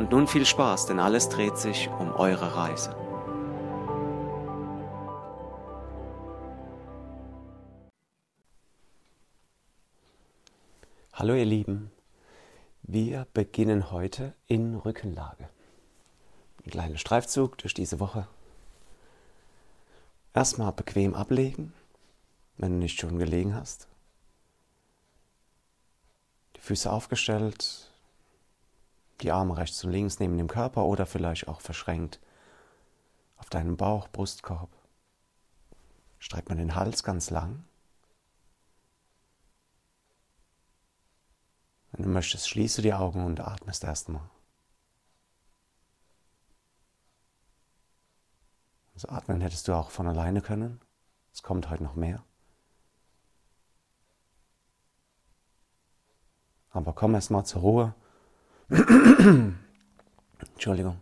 Und nun viel Spaß, denn alles dreht sich um eure Reise. Hallo ihr Lieben, wir beginnen heute in Rückenlage. Ein kleiner Streifzug durch diese Woche. Erstmal bequem ablegen, wenn du nicht schon gelegen hast. Die Füße aufgestellt, die Arme rechts und links neben dem Körper oder vielleicht auch verschränkt auf deinem Bauch, Brustkorb. Streck mal den Hals ganz lang. Wenn du möchtest, schließe die Augen und atmest erstmal. Also atmen hättest du auch von alleine können. Es kommt heute noch mehr. Aber komm erst mal zur Ruhe. Entschuldigung.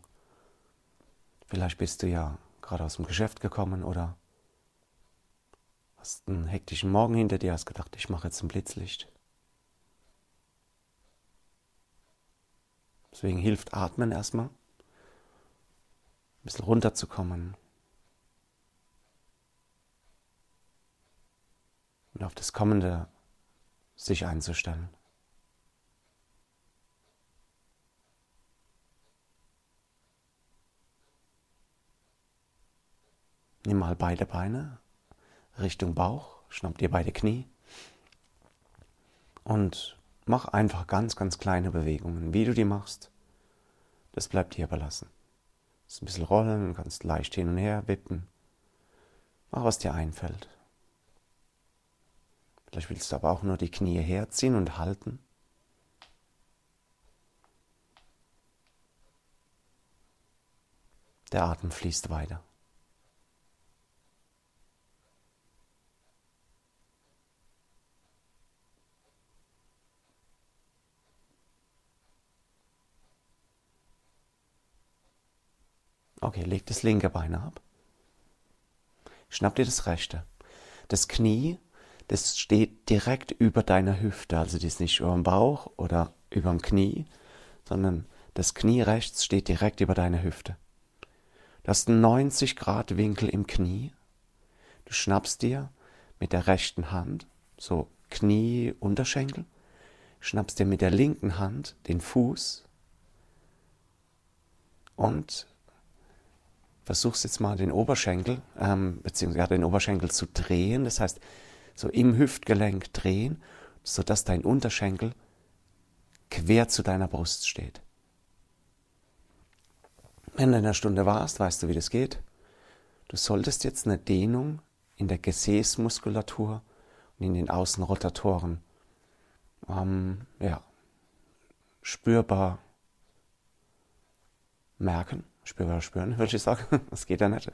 Vielleicht bist du ja gerade aus dem Geschäft gekommen oder hast einen hektischen Morgen hinter dir, hast gedacht, ich mache jetzt ein Blitzlicht. Deswegen hilft Atmen erstmal, ein bisschen runterzukommen und auf das Kommende sich einzustellen. Nimm mal beide Beine Richtung Bauch, schnapp dir beide Knie und mach einfach ganz, ganz kleine Bewegungen. Wie du die machst, das bleibt dir überlassen. ein bisschen rollen, kannst leicht hin und her wippen. Mach, was dir einfällt. Vielleicht willst du aber auch nur die Knie herziehen und halten. Der Atem fließt weiter. Okay, leg das linke Bein ab. Schnapp dir das rechte. Das Knie, das steht direkt über deiner Hüfte. Also die ist nicht über dem Bauch oder über dem Knie, sondern das Knie rechts steht direkt über deiner Hüfte. Du hast einen 90 Grad Winkel im Knie. Du schnappst dir mit der rechten Hand, so Knie, Unterschenkel, schnappst dir mit der linken Hand den Fuß und versuchst jetzt mal den Oberschenkel, ähm, beziehungsweise den Oberschenkel zu drehen, das heißt so im Hüftgelenk drehen, sodass dein Unterschenkel quer zu deiner Brust steht. Wenn du in der Stunde warst, weißt du, wie das geht. Du solltest jetzt eine Dehnung in der Gesäßmuskulatur und in den Außenrotatoren ähm, ja, spürbar merken spürbar spüren, würde ich sagen. Das geht ja nicht.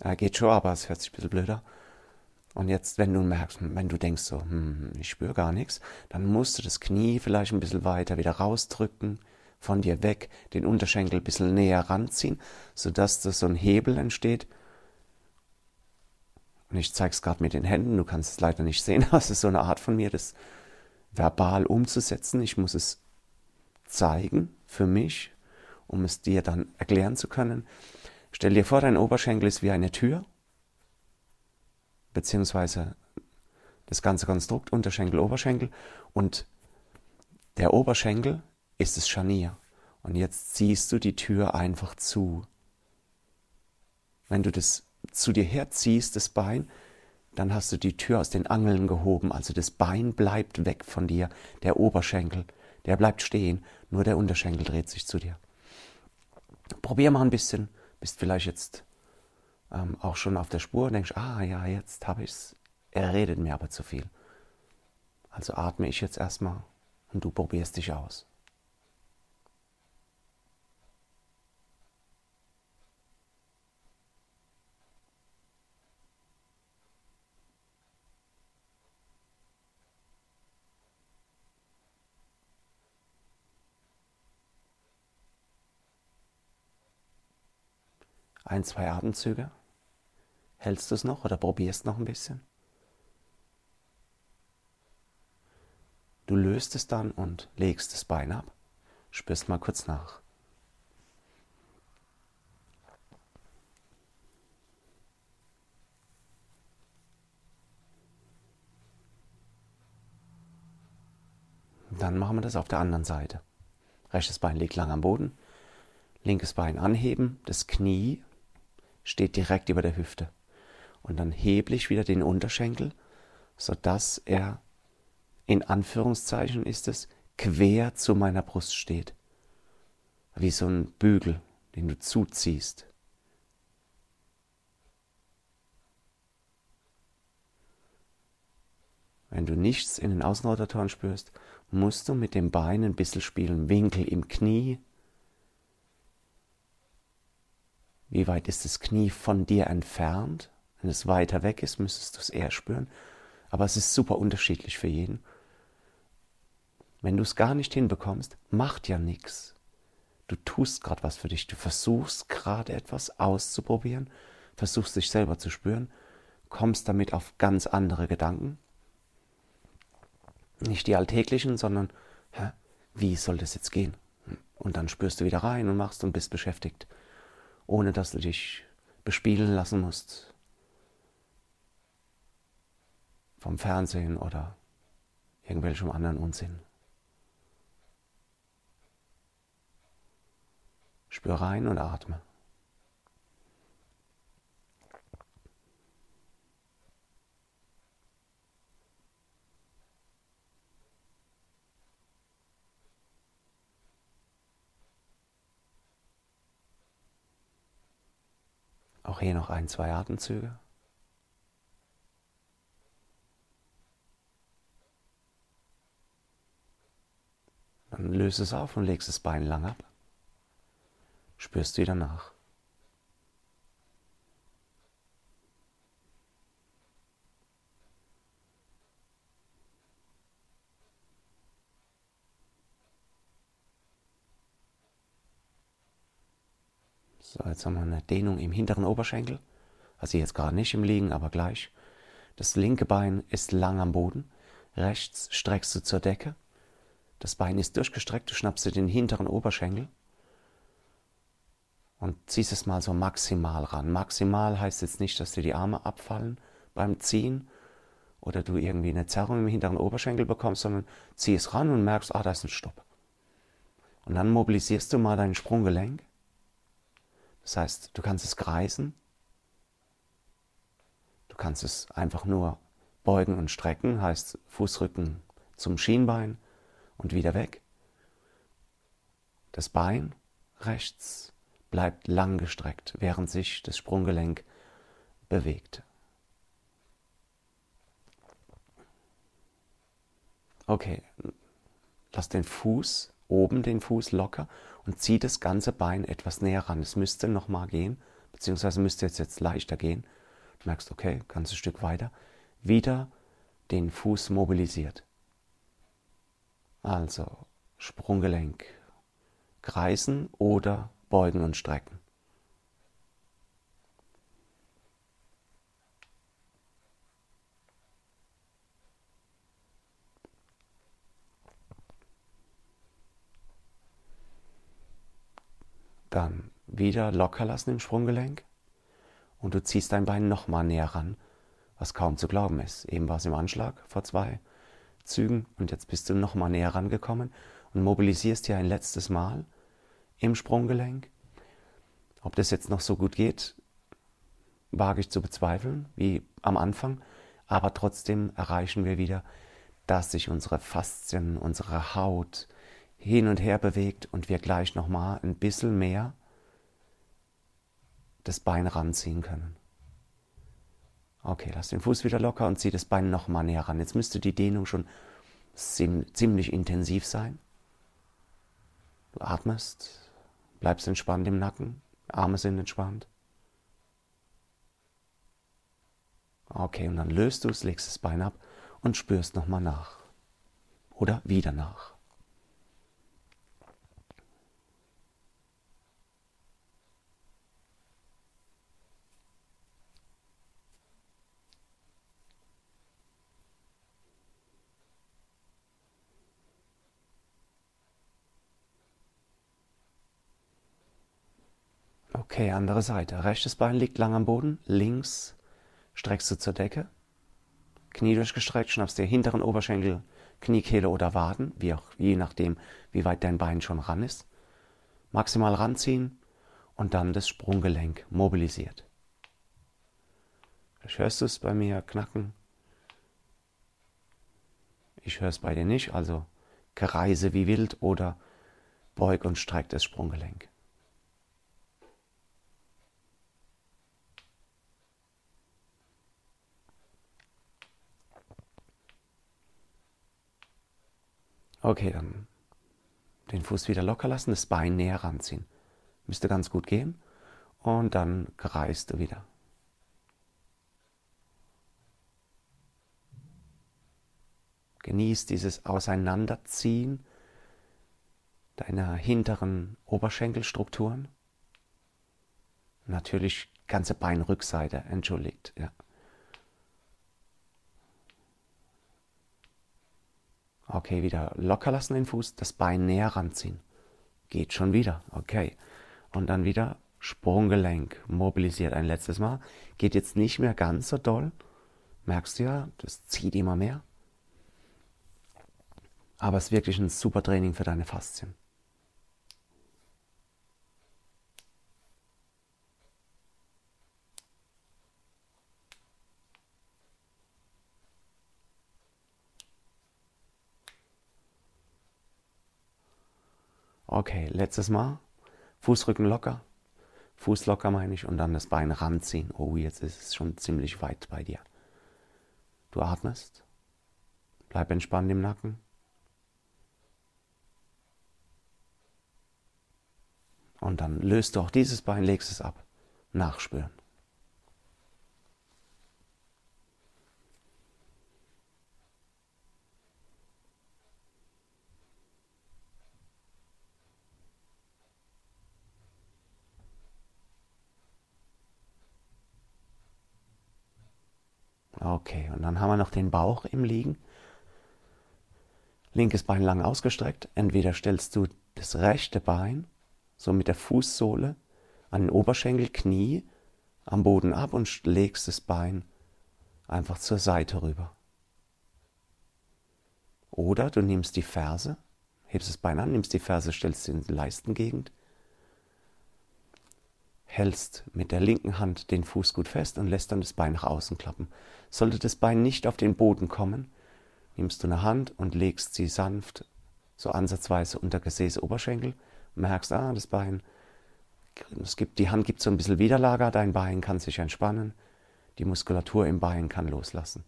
Äh, geht schon, aber es hört sich ein bisschen blöder. Und jetzt, wenn du merkst, wenn du denkst so, hm, ich spüre gar nichts, dann musst du das Knie vielleicht ein bisschen weiter wieder rausdrücken, von dir weg, den Unterschenkel ein bisschen näher ranziehen, sodass da so ein Hebel entsteht. Und ich zeige es gerade mit den Händen, du kannst es leider nicht sehen, aber es ist so eine Art von mir, das verbal umzusetzen. Ich muss es zeigen für mich, um es dir dann erklären zu können. Stell dir vor, dein Oberschenkel ist wie eine Tür, beziehungsweise das ganze Konstrukt Unterschenkel, Oberschenkel und der Oberschenkel ist das Scharnier. Und jetzt ziehst du die Tür einfach zu. Wenn du das zu dir herziehst, das Bein, dann hast du die Tür aus den Angeln gehoben. Also das Bein bleibt weg von dir, der Oberschenkel, der bleibt stehen, nur der Unterschenkel dreht sich zu dir. Probier mal ein bisschen, bist vielleicht jetzt ähm, auch schon auf der Spur und denkst, ah ja, jetzt habe ich es. Er redet mir aber zu viel. Also atme ich jetzt erstmal und du probierst dich aus. Ein, zwei Atemzüge. Hältst du es noch oder probierst noch ein bisschen? Du löst es dann und legst das Bein ab. Spürst mal kurz nach. Dann machen wir das auf der anderen Seite. Rechtes Bein liegt lang am Boden, linkes Bein anheben, das Knie steht direkt über der Hüfte. Und dann heble ich wieder den Unterschenkel, sodass er in Anführungszeichen ist es, quer zu meiner Brust steht. Wie so ein Bügel, den du zuziehst. Wenn du nichts in den Außenrotatoren spürst, musst du mit dem Bein ein bisschen spielen. Winkel im Knie. Wie weit ist das Knie von dir entfernt? Wenn es weiter weg ist, müsstest du es eher spüren. Aber es ist super unterschiedlich für jeden. Wenn du es gar nicht hinbekommst, macht ja nichts. Du tust gerade was für dich. Du versuchst gerade etwas auszuprobieren, versuchst dich selber zu spüren, kommst damit auf ganz andere Gedanken. Nicht die alltäglichen, sondern hä, wie soll das jetzt gehen? Und dann spürst du wieder rein und machst und bist beschäftigt, ohne dass du dich bespielen lassen musst vom Fernsehen oder irgendwelchem anderen Unsinn. Spür rein und atme. Auch hier noch ein, zwei Atemzüge. Dann löse es auf und legst das Bein lang ab spürst wieder nach. So, jetzt haben wir eine Dehnung im hinteren Oberschenkel. Also jetzt gerade nicht im Liegen, aber gleich. Das linke Bein ist lang am Boden. Rechts streckst du zur Decke. Das Bein ist durchgestreckt. Du schnappst dir den hinteren Oberschenkel und ziehst es mal so maximal ran. Maximal heißt jetzt nicht, dass dir die Arme abfallen beim Ziehen oder du irgendwie eine Zerrung im hinteren Oberschenkel bekommst, sondern zieh es ran und merkst, ah, da ist ein Stopp. Und dann mobilisierst du mal dein Sprunggelenk. Das heißt, du kannst es kreisen. Du kannst es einfach nur beugen und strecken, heißt Fußrücken zum Schienbein und wieder weg. Das Bein rechts bleibt langgestreckt, während sich das Sprunggelenk bewegt. Okay, lass den Fuß, oben den Fuß locker und zieh das ganze Bein etwas näher ran. Es müsste nochmal gehen, beziehungsweise müsste jetzt, jetzt leichter gehen. Du merkst, okay, ganzes Stück weiter. Wieder den Fuß mobilisiert. Also Sprunggelenk kreisen oder beugen und strecken. Dann wieder locker lassen im Sprunggelenk und du ziehst dein Bein nochmal näher ran, was kaum zu glauben ist. Eben war es im Anschlag vor zwei Zügen und jetzt bist du nochmal näher rangekommen und mobilisierst hier ein letztes Mal im Sprunggelenk. Ob das jetzt noch so gut geht, wage ich zu bezweifeln, wie am Anfang, aber trotzdem erreichen wir wieder, dass sich unsere Faszien, unsere Haut hin und her bewegt und wir gleich nochmal ein bisschen mehr das Bein ranziehen können. Okay, lass den Fuß wieder locker und zieh das Bein nochmal näher ran. Jetzt müsste die Dehnung schon ziemlich intensiv sein. Du atmest, Bleibst entspannt im Nacken, Arme sind entspannt. Okay, und dann löst du es, legst das Bein ab und spürst nochmal nach. Oder wieder nach. Okay, andere Seite. Rechtes Bein liegt lang am Boden, links streckst du zur Decke, Knie durchgestreckt, schnappst dir hinteren Oberschenkel, Kniekehle oder Waden, wie auch, je nachdem, wie weit dein Bein schon ran ist. Maximal ranziehen und dann das Sprunggelenk mobilisiert. Vielleicht hörst du es bei mir knacken. Ich höre es bei dir nicht, also kreise wie wild oder beug und streck das Sprunggelenk. Okay, dann den Fuß wieder locker lassen, das Bein näher ranziehen. Müsste ganz gut gehen. Und dann kreist du wieder. Genieß dieses Auseinanderziehen deiner hinteren Oberschenkelstrukturen. Natürlich ganze Beinrückseite, entschuldigt. Ja. Okay, wieder locker lassen den Fuß, das Bein näher ranziehen. Geht schon wieder. Okay. Und dann wieder Sprunggelenk mobilisiert ein letztes Mal. Geht jetzt nicht mehr ganz so doll. Merkst du ja, das zieht immer mehr. Aber es ist wirklich ein super Training für deine Faszien. Okay, letztes Mal. Fußrücken locker. Fuß locker meine ich und dann das Bein ranziehen. Oh, jetzt ist es schon ziemlich weit bei dir. Du atmest. Bleib entspannt im Nacken. Und dann löst du auch dieses Bein, legst es ab. Nachspüren. Okay, und dann haben wir noch den Bauch im Liegen. Linkes Bein lang ausgestreckt. Entweder stellst du das rechte Bein so mit der Fußsohle an den Oberschenkel, Knie am Boden ab und legst das Bein einfach zur Seite rüber. Oder du nimmst die Ferse, hebst das Bein an, nimmst die Ferse, stellst sie in die Leistengegend hältst mit der linken Hand den Fuß gut fest und lässt dann das Bein nach außen klappen. Sollte das Bein nicht auf den Boden kommen, nimmst du eine Hand und legst sie sanft, so ansatzweise unter Gesäß, Oberschenkel, merkst, ah, das Bein, es gibt, die Hand gibt so ein bisschen Widerlager, dein Bein kann sich entspannen, die Muskulatur im Bein kann loslassen.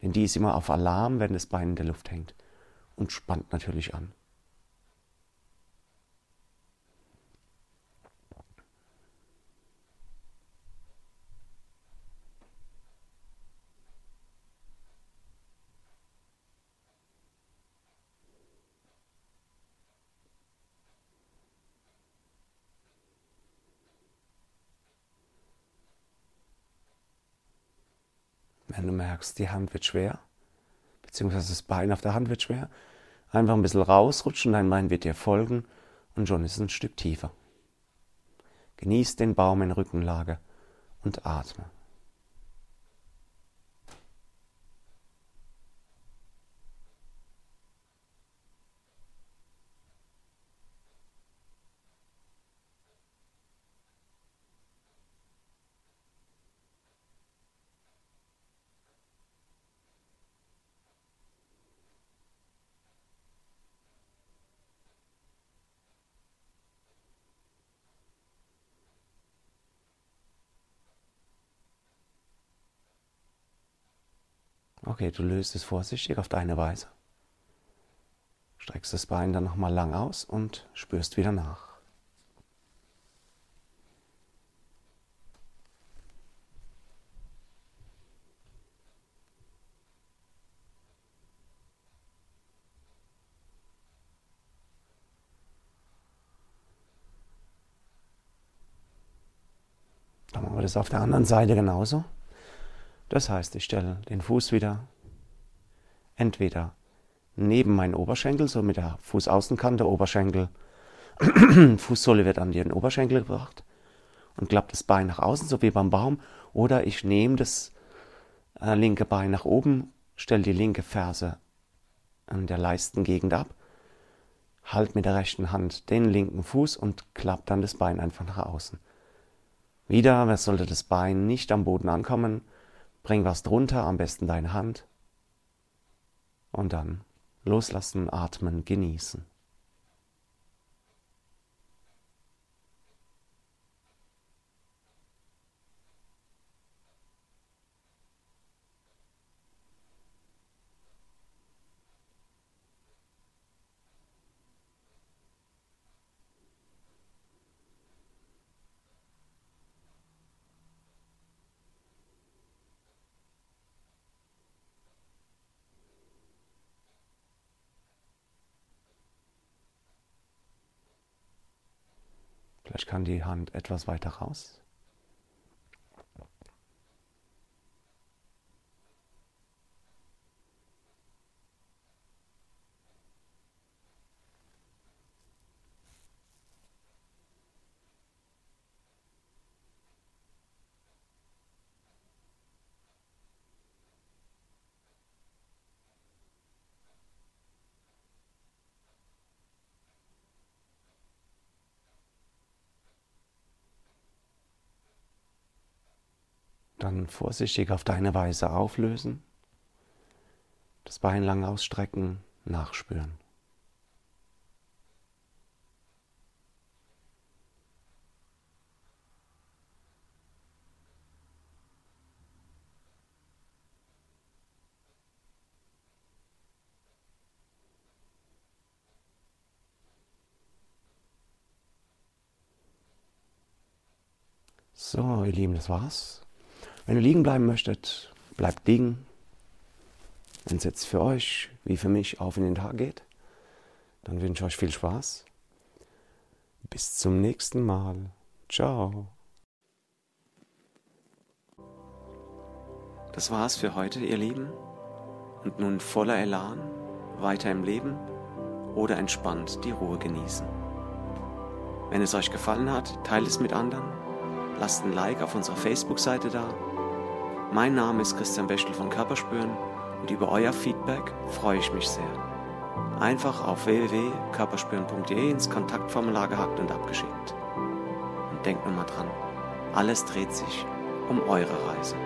Denn die ist immer auf Alarm, wenn das Bein in der Luft hängt und spannt natürlich an. Wenn du merkst, die Hand wird schwer, beziehungsweise das Bein auf der Hand wird schwer, einfach ein bisschen rausrutschen, dein Bein wird dir folgen und schon ist es ein Stück tiefer. Genieß den Baum in Rückenlage und atme. Okay, du löst es vorsichtig auf deine Weise. Streckst das Bein dann nochmal lang aus und spürst wieder nach. Dann machen wir das auf der anderen Seite genauso. Das heißt, ich stelle den Fuß wieder entweder neben meinen Oberschenkel, so mit der Fußaußenkante, Oberschenkel, Fußsohle wird an den Oberschenkel gebracht und klappe das Bein nach außen, so wie beim Baum. Oder ich nehme das äh, linke Bein nach oben, stelle die linke Ferse an der Leistengegend ab, halt mit der rechten Hand den linken Fuß und klappe dann das Bein einfach nach außen. Wieder, sollte das Bein nicht am Boden ankommen, bring was drunter, am besten deine Hand. Und dann loslassen, atmen, genießen. Vielleicht kann die Hand etwas weiter raus. Dann vorsichtig auf deine Weise auflösen, das Bein lang ausstrecken, nachspüren. So, ihr Lieben, das war's. Wenn ihr liegen bleiben möchtet, bleibt liegen. Wenn es jetzt für euch wie für mich auf in den Tag geht, dann wünsche ich euch viel Spaß. Bis zum nächsten Mal. Ciao. Das war's für heute, ihr Lieben. Und nun voller Elan weiter im Leben oder entspannt die Ruhe genießen. Wenn es euch gefallen hat, teilt es mit anderen, lasst ein Like auf unserer Facebook-Seite da mein Name ist Christian Bechtel von Körperspüren und über euer Feedback freue ich mich sehr. Einfach auf www.körperspüren.de ins Kontaktformular gehackt und abgeschickt. Und denkt nur mal dran, alles dreht sich um eure Reise.